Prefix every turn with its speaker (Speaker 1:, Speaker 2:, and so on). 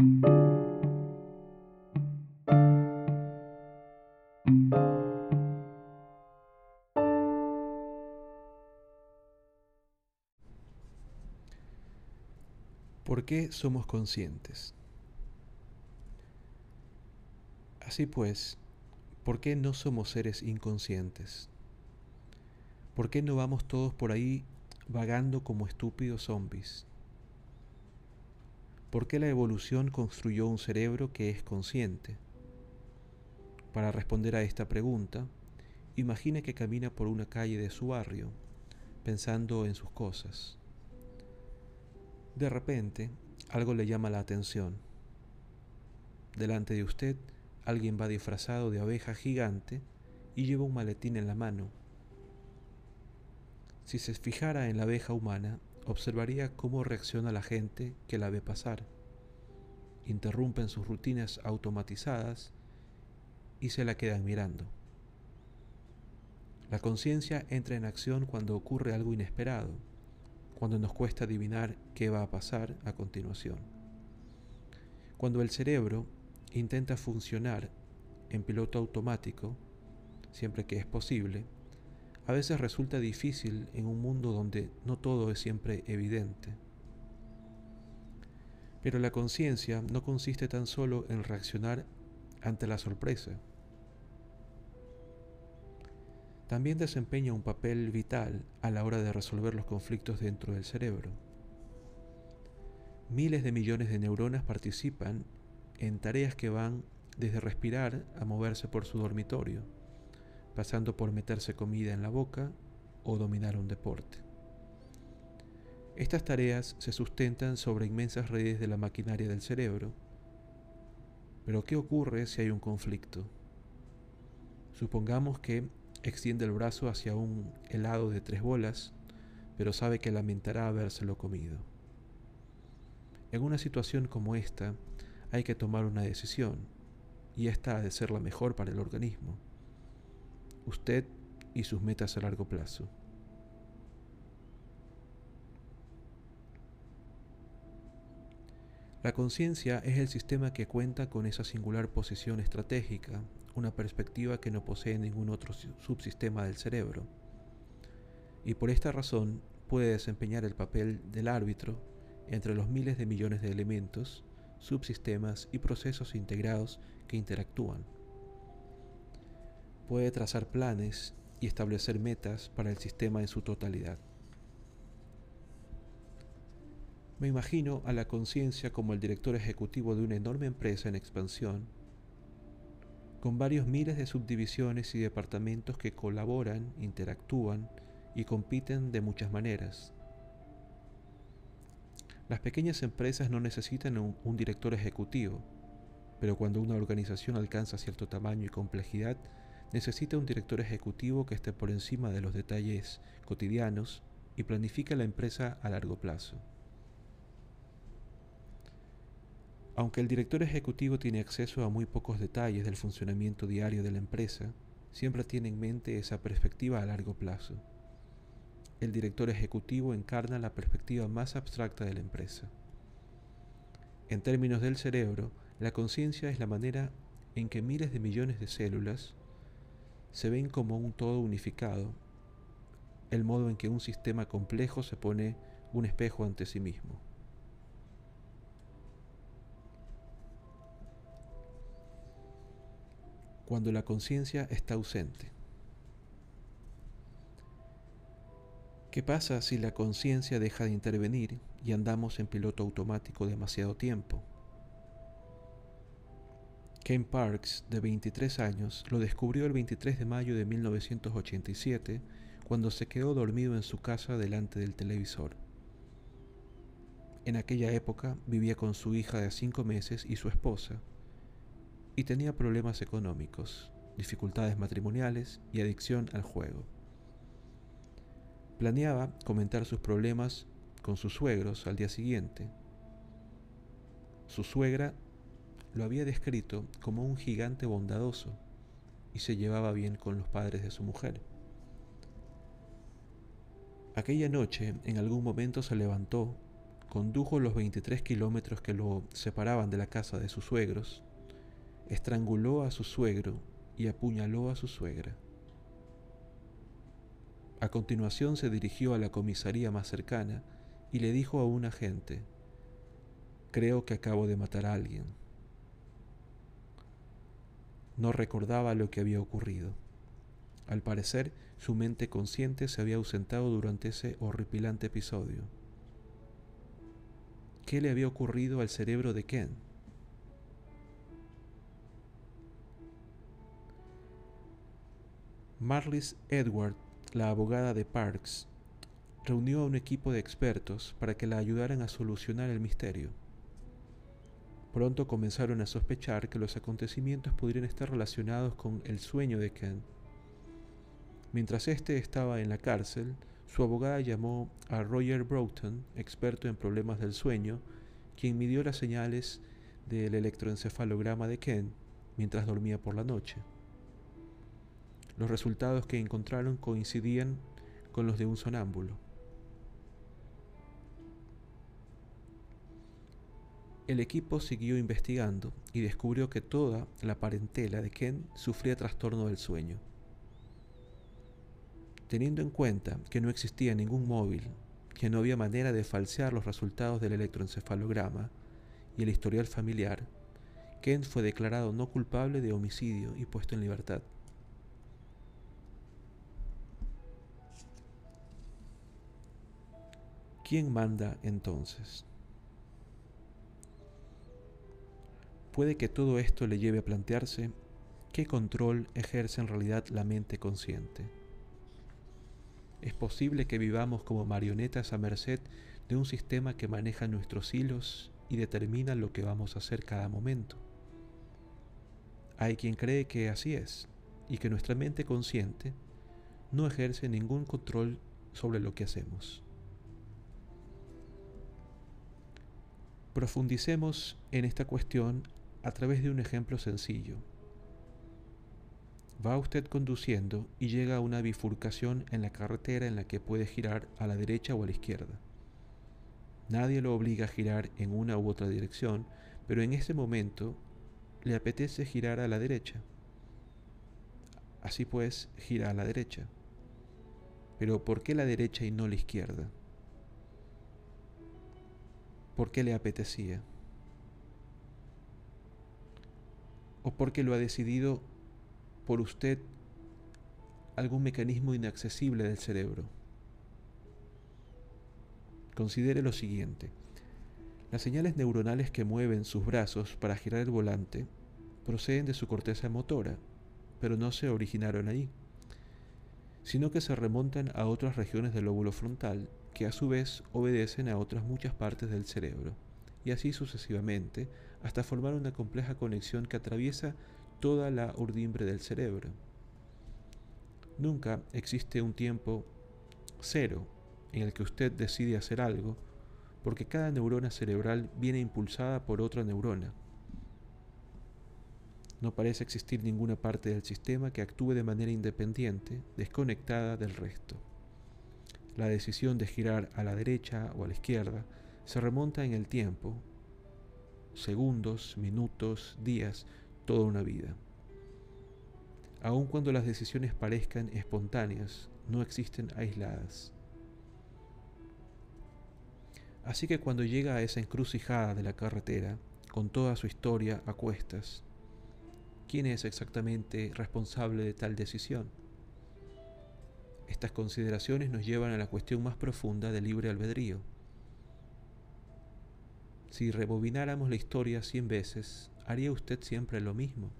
Speaker 1: ¿Por qué somos conscientes? Así pues, ¿por qué no somos seres inconscientes? ¿Por qué no vamos todos por ahí vagando como estúpidos zombies? ¿Por qué la evolución construyó un cerebro que es consciente? Para responder a esta pregunta, imagine que camina por una calle de su barrio, pensando en sus cosas. De repente, algo le llama la atención. Delante de usted, alguien va disfrazado de abeja gigante y lleva un maletín en la mano. Si se fijara en la abeja humana, observaría cómo reacciona la gente que la ve pasar. Interrumpen sus rutinas automatizadas y se la quedan mirando. La conciencia entra en acción cuando ocurre algo inesperado cuando nos cuesta adivinar qué va a pasar a continuación. Cuando el cerebro intenta funcionar en piloto automático, siempre que es posible, a veces resulta difícil en un mundo donde no todo es siempre evidente. Pero la conciencia no consiste tan solo en reaccionar ante la sorpresa, también desempeña un papel vital a la hora de resolver los conflictos dentro del cerebro. Miles de millones de neuronas participan en tareas que van desde respirar a moverse por su dormitorio, pasando por meterse comida en la boca o dominar un deporte. Estas tareas se sustentan sobre inmensas redes de la maquinaria del cerebro. Pero ¿qué ocurre si hay un conflicto? Supongamos que Extiende el brazo hacia un helado de tres bolas, pero sabe que lamentará habérselo comido. En una situación como esta, hay que tomar una decisión, y esta ha de ser la mejor para el organismo. Usted y sus metas a largo plazo. La conciencia es el sistema que cuenta con esa singular posición estratégica una perspectiva que no posee ningún otro subsistema del cerebro, y por esta razón puede desempeñar el papel del árbitro entre los miles de millones de elementos, subsistemas y procesos integrados que interactúan. Puede trazar planes y establecer metas para el sistema en su totalidad. Me imagino a la conciencia como el director ejecutivo de una enorme empresa en expansión con varios miles de subdivisiones y departamentos que colaboran, interactúan y compiten de muchas maneras. Las pequeñas empresas no necesitan un, director ejecutivo, pero cuando una organización alcanza cierto tamaño y complejidad, necesita un director ejecutivo que esté por encima de los detalles cotidianos y planifique la empresa a largo plazo. Aunque el director ejecutivo tiene acceso a muy pocos detalles del funcionamiento diario de la empresa, siempre tiene en mente esa perspectiva a largo plazo. El director ejecutivo encarna la perspectiva más abstracta de la empresa. En términos del cerebro, la conciencia es la manera en que miles de millones de células se ven como un todo unificado, el modo en que un sistema complejo se pone un espejo ante sí mismo. cuando la conciencia está ausente. ¿Qué pasa si la conciencia deja de intervenir y andamos en piloto automático demasiado tiempo? Ken Parks, de 23 años, lo descubrió el 23 de mayo de 1987 cuando se quedó dormido en su casa delante del televisor. En aquella época vivía con su hija de 5 meses y su esposa, y tenía problemas económicos, dificultades matrimoniales y adicción al juego. Planeaba comentar sus problemas con sus suegros al día siguiente. Su suegra lo había descrito como un gigante bondadoso y se llevaba bien con los padres de su mujer. Aquella noche en algún momento se levantó condujo los 23 kilómetros que lo separaban de la casa de sus suegros, estranguló a su suegro y apuñaló a su suegra. A continuación se dirigió a la comisaría más cercana y le dijo a un agente, creo que acabo de matar a alguien. No recordaba lo que había ocurrido. Al parecer, su mente consciente se había ausentado durante ese horripilante episodio. ¿Qué le había ocurrido al cerebro de Ken? Marlis Edward, la abogada de Parks, reunió a un equipo de expertos para que la ayudaran a solucionar el misterio. Pronto comenzaron a sospechar que los acontecimientos podrían estar relacionados con el sueño de Ken. Mientras éste estaba en la cárcel, su abogada llamó a Roger Broughton, experto en problemas del sueño, quien midió las señales del electroencefalograma de Ken mientras dormía por la noche. Los resultados que encontraron coincidían con los de un sonámbulo. El equipo siguió investigando y descubrió que toda la parentela de Ken sufría trastorno del sueño. Teniendo en cuenta que no existía ningún móvil, que no había manera de falsear los resultados del electroencefalograma y el historial familiar, Ken fue declarado no culpable de homicidio y puesto en libertad. ¿Quién manda entonces? Puede que todo esto le lleve a plantearse qué control ejerce en realidad la mente consciente. Es posible que vivamos como marionetas a merced de un sistema que maneja nuestros hilos y determina lo que vamos a hacer cada momento. Hay quien cree que así es y que nuestra mente consciente no ejerce ningún control sobre lo que hacemos. Profundicemos en esta cuestión a través de un ejemplo sencillo. Va usted conduciendo y llega a una bifurcación en la carretera en la que puede girar a la derecha o a la izquierda. Nadie lo obliga a girar en una u otra dirección, pero en ese momento le apetece girar a la derecha. Así pues, gira a la derecha. Pero ¿por qué la derecha y no la izquierda? ¿Por qué le apetecía? O porque lo ha decidido por usted algún mecanismo inaccesible del cerebro. Considere lo siguiente. Las señales neuronales que mueven sus brazos para girar el volante proceden de su corteza motora, pero no se originaron ahí, sino que se remontan a otras regiones del lóbulo frontal que a su vez obedecen a otras muchas partes del cerebro, y así sucesivamente hasta formar una compleja conexión que atraviesa toda la urdimbre del cerebro. Nunca existe un tiempo cero en el que usted decide hacer algo, porque cada neurona cerebral viene impulsada por otra neurona. No parece existir ninguna parte del sistema que actúe de manera independiente, desconectada del resto. La decisión de girar a la derecha o a la izquierda se remonta en el tiempo segundos, minutos, días, toda una vida. Aun cuando las decisiones parezcan espontáneas, no existen aisladas. Así que cuando llega a esa encrucijada de la carretera, con toda su historia a cuestas, ¿quién es exactamente responsable de tal decisión? Estas consideraciones nos llevan a la cuestión más profunda del libre albedrío. Si rebobináramos la historia cien veces, ¿haría usted siempre lo mismo?